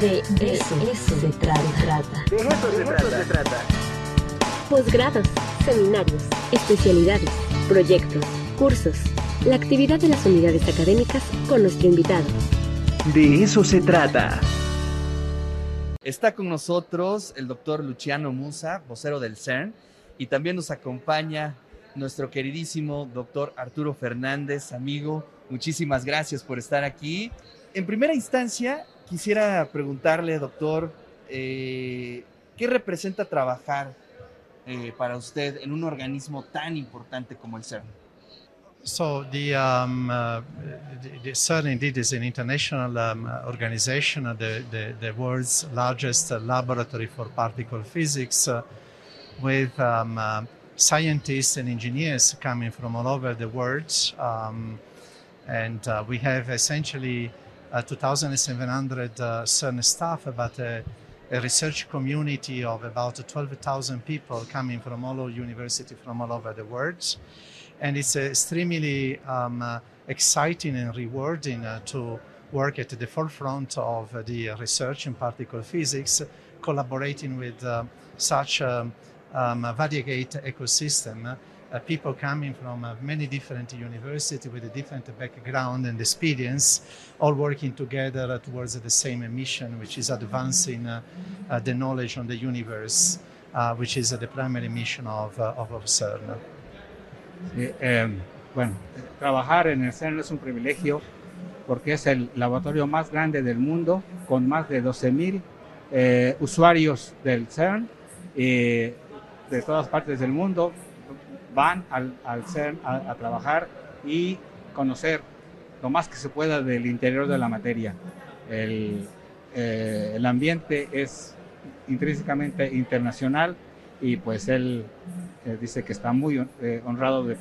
De eso, se trata. De eso se trata. Posgrados, seminarios, especialidades, proyectos, cursos. La actividad de las unidades académicas con nuestro invitado. De eso se trata. Está con nosotros el doctor Luciano Musa, vocero del CERN, y también nos acompaña nuestro queridísimo doctor Arturo Fernández, amigo. Muchísimas gracias por estar aquí. En primera instancia, quisiera preguntarle, doctor, eh, ¿qué representa trabajar eh, para usted en un organismo tan importante como el CERN? So the, um, uh, the, CERN indeed is an international um, organization, uh, the, the, world's largest uh, laboratory for particle physics, uh, with um, uh, scientists and engineers coming from all over the world. Um, and uh, we have essentially 2,700 CERN staff, but a research community of about 12,000 people coming from all over university from all over the world and it's extremely um, uh, exciting and rewarding uh, to work at the forefront of uh, the research in particle physics, collaborating with such um, um, variegate ecosystem. Uh, people coming from uh, many different universities with a different background and experience, all working together towards the same mission, which is advancing uh, the knowledge on the universe, which is the primary mission of, of CERN. Eh, bueno, trabajar en el CERN es un privilegio porque es el laboratorio más grande del mundo con más de 12.000 eh, usuarios del CERN y de todas partes del mundo van al, CERN a, trabajar y conocer lo más que se pueda del interior de la materia. El, eh, el ambiente es intrínsecamente internacional y pues él eh, dice que está muy eh, honrado de,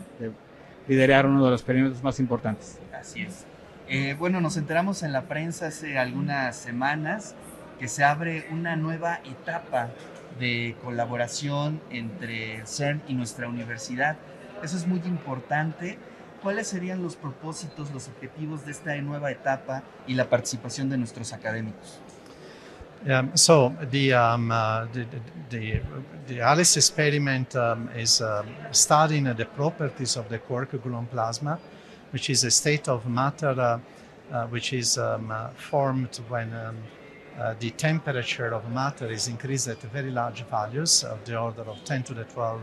liderar uno de los experimentos más importantes. Así es. Eh, bueno, nos enteramos en la prensa hace algunas semanas que se abre una nueva etapa de colaboración entre el CERN y nuestra universidad. Eso es muy importante. ¿Cuáles serían los propósitos, los objetivos de esta nueva etapa y la participación de nuestros académicos? Um, so the, um, uh, the, the, ALICE experiment um, is um, studying the properties of the quark gluon plasma, which is a state of matter uh, uh, which is formed when uh, the temperature of matter is increased at very large values of the order of 10 to the 12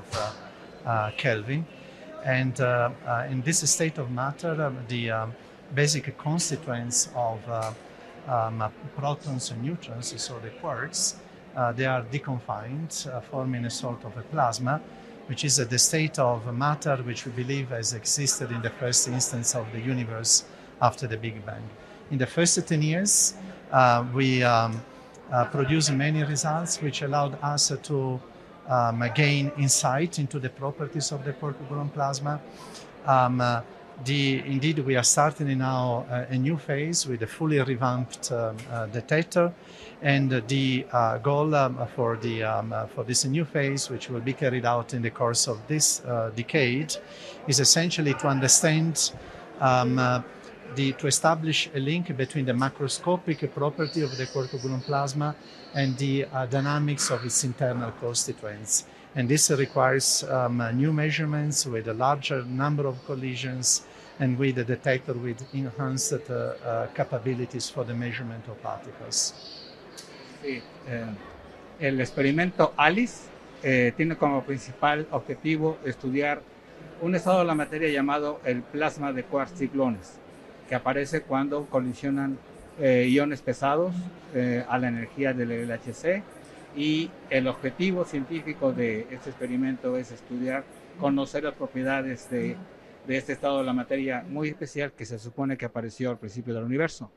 uh, Kelvin. And in this state of matter, the basic constituents of um, protons and neutrons, so the quarks, uh, they are deconfined, uh, forming a sort of a plasma, which is uh, the state of matter which we believe has existed in the first instance of the universe after the Big Bang. In the first 10 years, uh, we um, uh, produced many results which allowed us to um, gain insight into the properties of the gluon plasma. Um, uh, the, indeed, we are starting now uh, a new phase with a fully revamped um, uh, detector, and the uh, goal um, for the um, uh, for this new phase, which will be carried out in the course of this uh, decade, is essentially to understand. Um, uh, the, to establish a link between the macroscopic property of the gluon plasma and the dynamics of its internal constituents. And this requires um, new measurements with a larger number of collisions and with a detector with enhanced uh, uh, capabilities for the measurement of particles. Sí, eh, el experimento ALICE eh, tiene como principal objetivo estudiar un estado de la materia llamado el plasma de quarks y gluones, que aparece cuando colisionan eh, iones pesados eh, a la energía del LHC y el objetivo científico de este experimento es estudiar, conocer las propiedades de, de, este estado de la materia muy especial que se supone que apareció al principio del universo.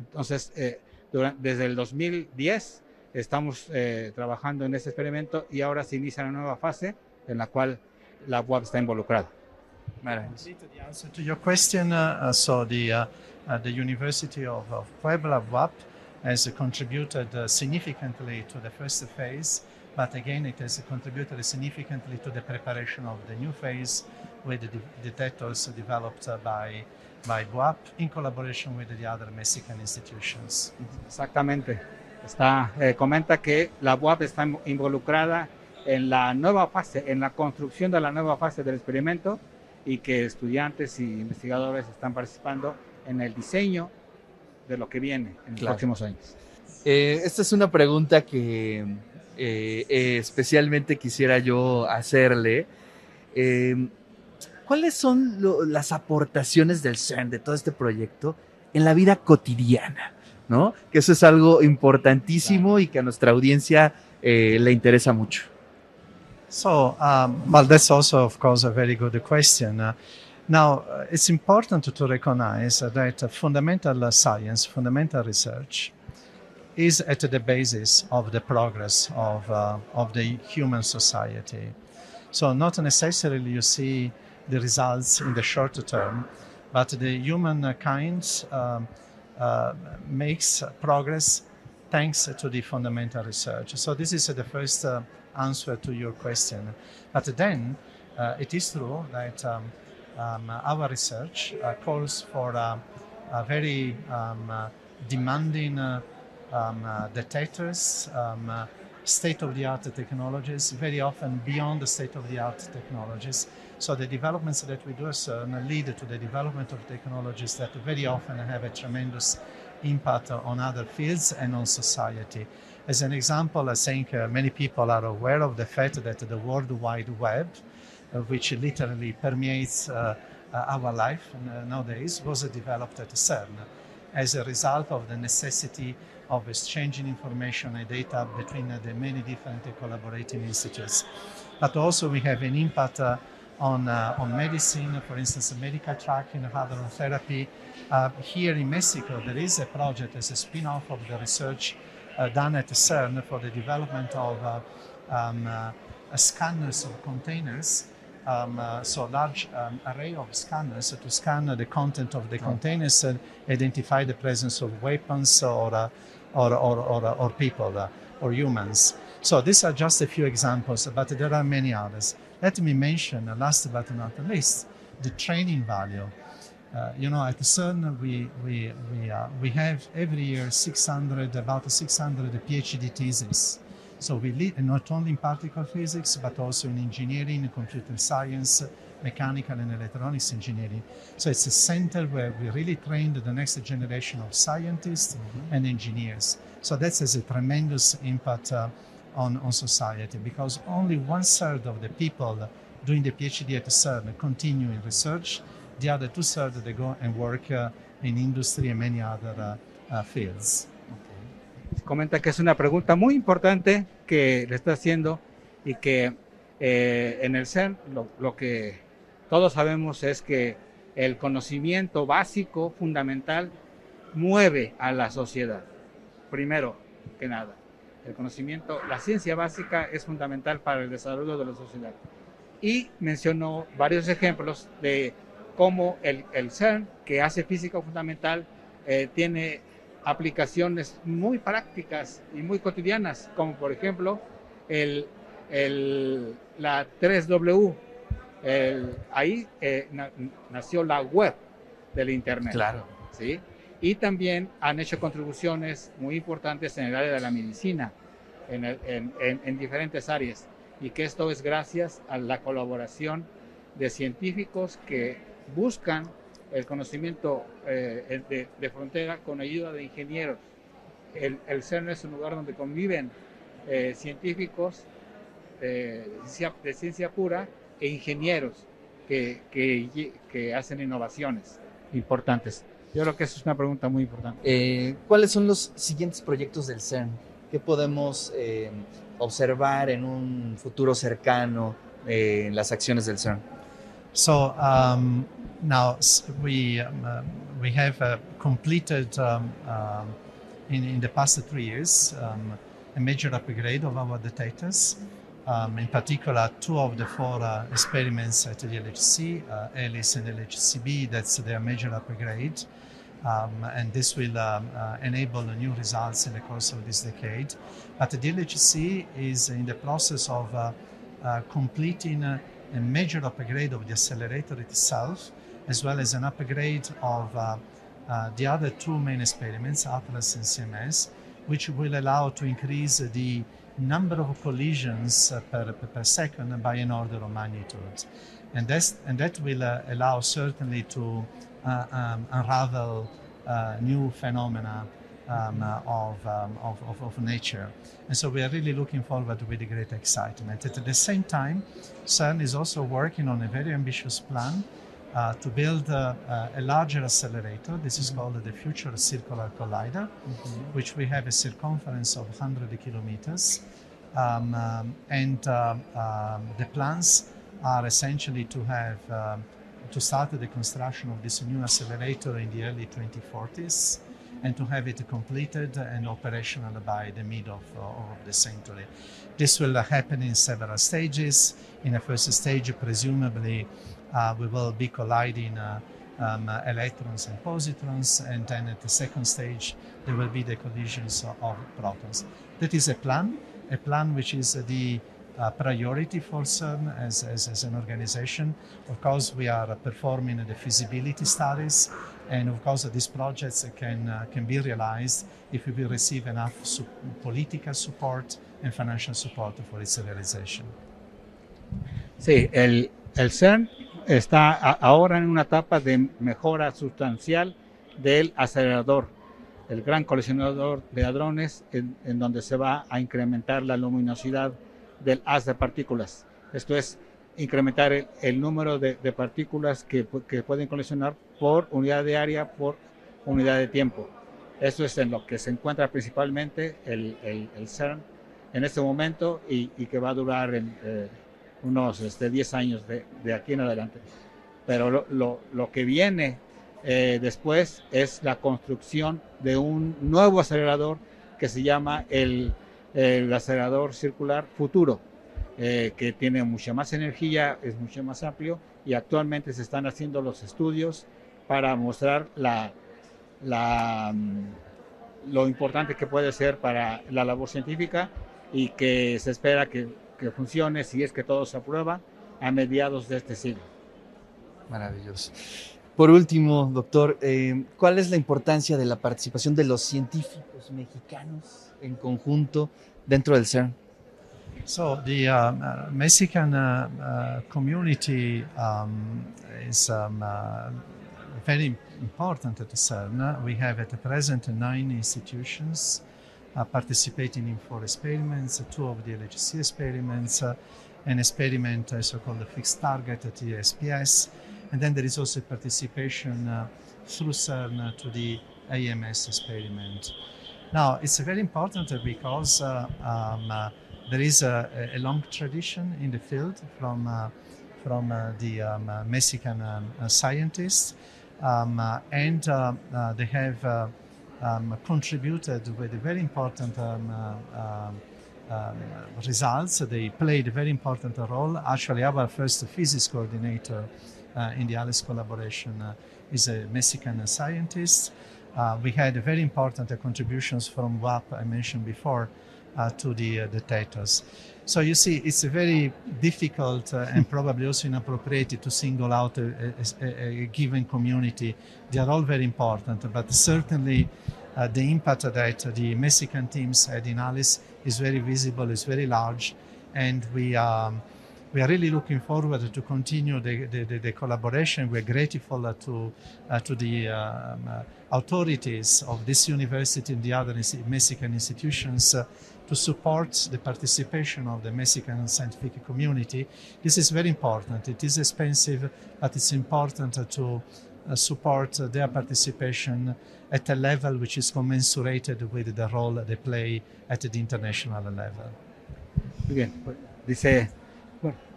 Entonces, eh, desde el 2010 estamos eh, trabajando en este experimento y ahora se inicia una nueva fase en la cual la UAP está involucrada. To your question, uh, so the, uh, uh, the University of, of Puebla, BUAP, has contributed uh, significantly to the first phase, but again, it has contributed significantly to the preparation of the new phase with the detectors developed uh, by, by BUAP in collaboration with the other Mexican institutions. Exactamente. Está, eh, comenta que la UAP está involucrada en la nueva fase, en la construcción de la nueva fase del experimento y que estudiantes y investigadores están participando en el diseño de lo que viene en los Claro. próximos años. Eh, esta es una pregunta que eh, eh, especialmente quisiera yo hacerle. Eh, ¿Cuáles son lo- las aportaciones del CERN, de todo este proyecto, en la vida cotidiana? ¿No? Que eso es algo importantísimo y que a nuestra audiencia le interesa mucho. So, um, well, that's also, of course, a very good question. Uh, now, uh, it's important to recognize that uh, fundamental science, fundamental research, is at the basis of the progress of, uh, of the human society. So, not necessarily you see the results in the short term, but the humankind um, uh, makes progress thanks to the fundamental research. So, this is the first uh, answer to your question. But then, uh, it is true that um, um, our research uh, calls for uh, a very um, demanding um, detectors, um, state-of-the-art technologies, very often beyond the state-of-the-art technologies. So the developments that we do lead to the development of technologies that very often have a tremendous impact on other fields and on society. As an example, I think uh, many people are aware of the fact that the World Wide Web, uh, which literally permeates uh, uh, our life nowadays, was developed at CERN as a result of the necessity of exchanging information and data between uh, the many different collaborating institutes. But also we have an impact on, uh, on medicine, for instance, medical tracking, hadron therapy. Uh, here in Mexico, there is a project as a spin-off of the research done at CERN for the development of uh, um, uh, scanners of containers um, uh, so large um, array of scanners to scan the content of the containers and identify the presence of weapons or uh, or, or, or, or people uh, or humans. So these are just a few examples, but there are many others. Let me mention, uh, last but not least, the training value. Uh, you know, at CERN, we, we, we, uh, we have every year 600, about 600 PhD theses. So we lead not only in particle physics, but also in engineering, computer science, mechanical and electronics engineering. So it's a center where we really train the next generation of scientists and engineers. So that has a tremendous impact uh, on, on society because only one third of the people doing the PhD at CERN continue in research. The other two thirds they go and work uh, in industry and many other uh, uh, fields. Comenta que es una pregunta muy importante que le está haciendo y que eh, en el CERN lo, lo que todos sabemos es que el conocimiento básico, fundamental, mueve a la sociedad. Primero que nada, el conocimiento, la ciencia básica es fundamental para el desarrollo de la sociedad. Y mencionó varios ejemplos de cómo el, el CERN, que hace física fundamental, eh, tiene aplicaciones muy prácticas y muy cotidianas, como por ejemplo el, el, la 3W. El- ahí eh, na- nació la web del Internet. Claro. ¿sí? Y también han hecho contribuciones muy importantes en el área de la medicina, en, el- en- en- en diferentes áreas. Y que esto es gracias a la colaboración de científicos que buscan el conocimiento eh, de, frontera con ayuda de ingenieros. El, CERN es un lugar donde conviven eh, científicos eh, de, ciencia, pura e ingenieros que, que, que hacen innovaciones importantes. Yo creo que esa es una pregunta muy importante. ¿Cuáles son los siguientes proyectos del CERN? ¿Qué podemos observar en un futuro cercano en las acciones del CERN? So um, now we um, uh, we have uh, completed um, um, in in the past three years um, a major upgrade of our detectors. Um, in particular, two of the four uh, experiments at the LHC, uh, ALICE and LHCb, that's their major upgrade. Um, and this will um, uh, enable new results in the course of this decade. But the LHC is in the process of uh, uh, completing uh, a major upgrade of the accelerator itself, as well as an upgrade of uh, uh, the other two main experiments, Atlas and CMS. which will allow to increase the number of collisions uh, per, per second by an order of magnitude. And, that's, and that will uh, allow certainly to uh, um, unravel uh, new phenomena um, uh, of, um, of, of, of, nature. And so we are really looking forward with great excitement. At the same time, CERN is also working on a very ambitious plan uh, to build uh, uh, a larger accelerator. This is mm-hmm. called the Future Circular Collider, mm-hmm. which we have a circumference of 100 kilometers. Um, um, and um, um, the plans are essentially to have um, to start the construction of this new accelerator in the early 2040s and to have it completed and operational by the mid of, uh, of the century. This will happen in several stages. In a first stage, presumably, uh, we will be colliding uh, um, electrons and positrons, and then at the second stage, there will be the collisions of protons. That is a plan, a plan which is the uh, priority for CERN as, as, as, an organization. Of course, we are performing the feasibility studies, and of course, these projects can, uh, can be realized if we receive enough su political support and financial support for its realization. Sí, el, el CERN está ahora en una etapa de mejora sustancial del acelerador, el gran colisionador de hadrones, en, donde se va a incrementar la luminosidad del haz de partículas. Esto es incrementar el, número de, partículas que, pueden colisionar por unidad de área, por unidad de tiempo. Eso es en lo que se encuentra principalmente el, CERN en este momento y, que va a durar eh, unos este, 10 años de, aquí en adelante. Pero lo, que viene eh, después es la construcción de un nuevo acelerador que se llama el, acelerador circular futuro, eh, que tiene mucha más energía, es mucho más amplio y actualmente se están haciendo los estudios para mostrar la, la, mm, lo importante que puede ser para la labor científica y que se espera que que funcione, si es que todo se aprueba, a mediados de este siglo. Maravilloso. Por último, doctor, eh, ¿cuál es la importancia de la participación de los científicos mexicanos en conjunto dentro del CERN? So the uh, uh, Mexican uh, community um, is um, very important at the CERN. We have at the present nine institutions participating in four experiments, two of the LHC experiments, an experiment, uh, so-called fixed target at the SPS, and then there is also participation uh, through CERN to the AMS experiment. Now, it's very important because uh, um, uh, there is a, a, long tradition in the field from, from the um, Mexican um, scientists, um, and they have um, contributed with very important um, uh, um, results. They played a very important role. Actually, our first physics coordinator uh, in the ALICE collaboration uh, is a Mexican scientist. Uh, we had very important contributions from BUAP I mentioned before uh, to the uh, detectors. So you see, it's very difficult uh, and probably also inappropriate to single out a, a, a, given community. They are all very important, but certainly uh, the impact that the Mexican teams had in Alice is very visible, is very large, and we um, we are really looking forward to continue the, the, the, the collaboration. We're grateful to uh, to the um, uh, authorities of this university and the other Mexican institutions uh, to support the participation of the Mexican scientific community. This is very important. It is expensive, but it's important to support their participation at a level which is commensurated with the role they play at the international level. Bien, dice,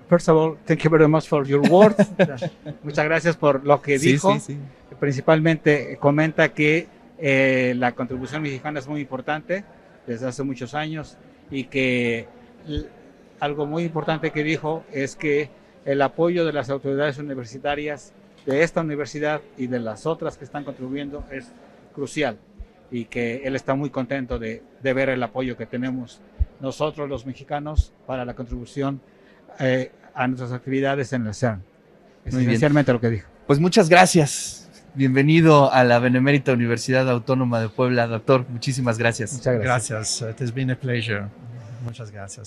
first of all, thank you very much for your words. Muchas gracias por lo que dijo. Sí, sí. Principalmente comenta que eh, la contribución mexicana es muy importante desde hace muchos años y que algo muy importante que dijo es que el apoyo de las autoridades universitarias de esta universidad y de las otras que están contribuyendo es crucial y que él está muy contento de, de ver el apoyo que tenemos nosotros los mexicanos para la contribución eh, a nuestras actividades en el CERN. Es esencialmente lo que dijo. Pues muchas gracias. Bienvenido a la Benemérita Universidad Autónoma de Puebla, doctor. Muchísimas gracias. Muchas gracias. Gracias. It has been a pleasure. Muchas gracias.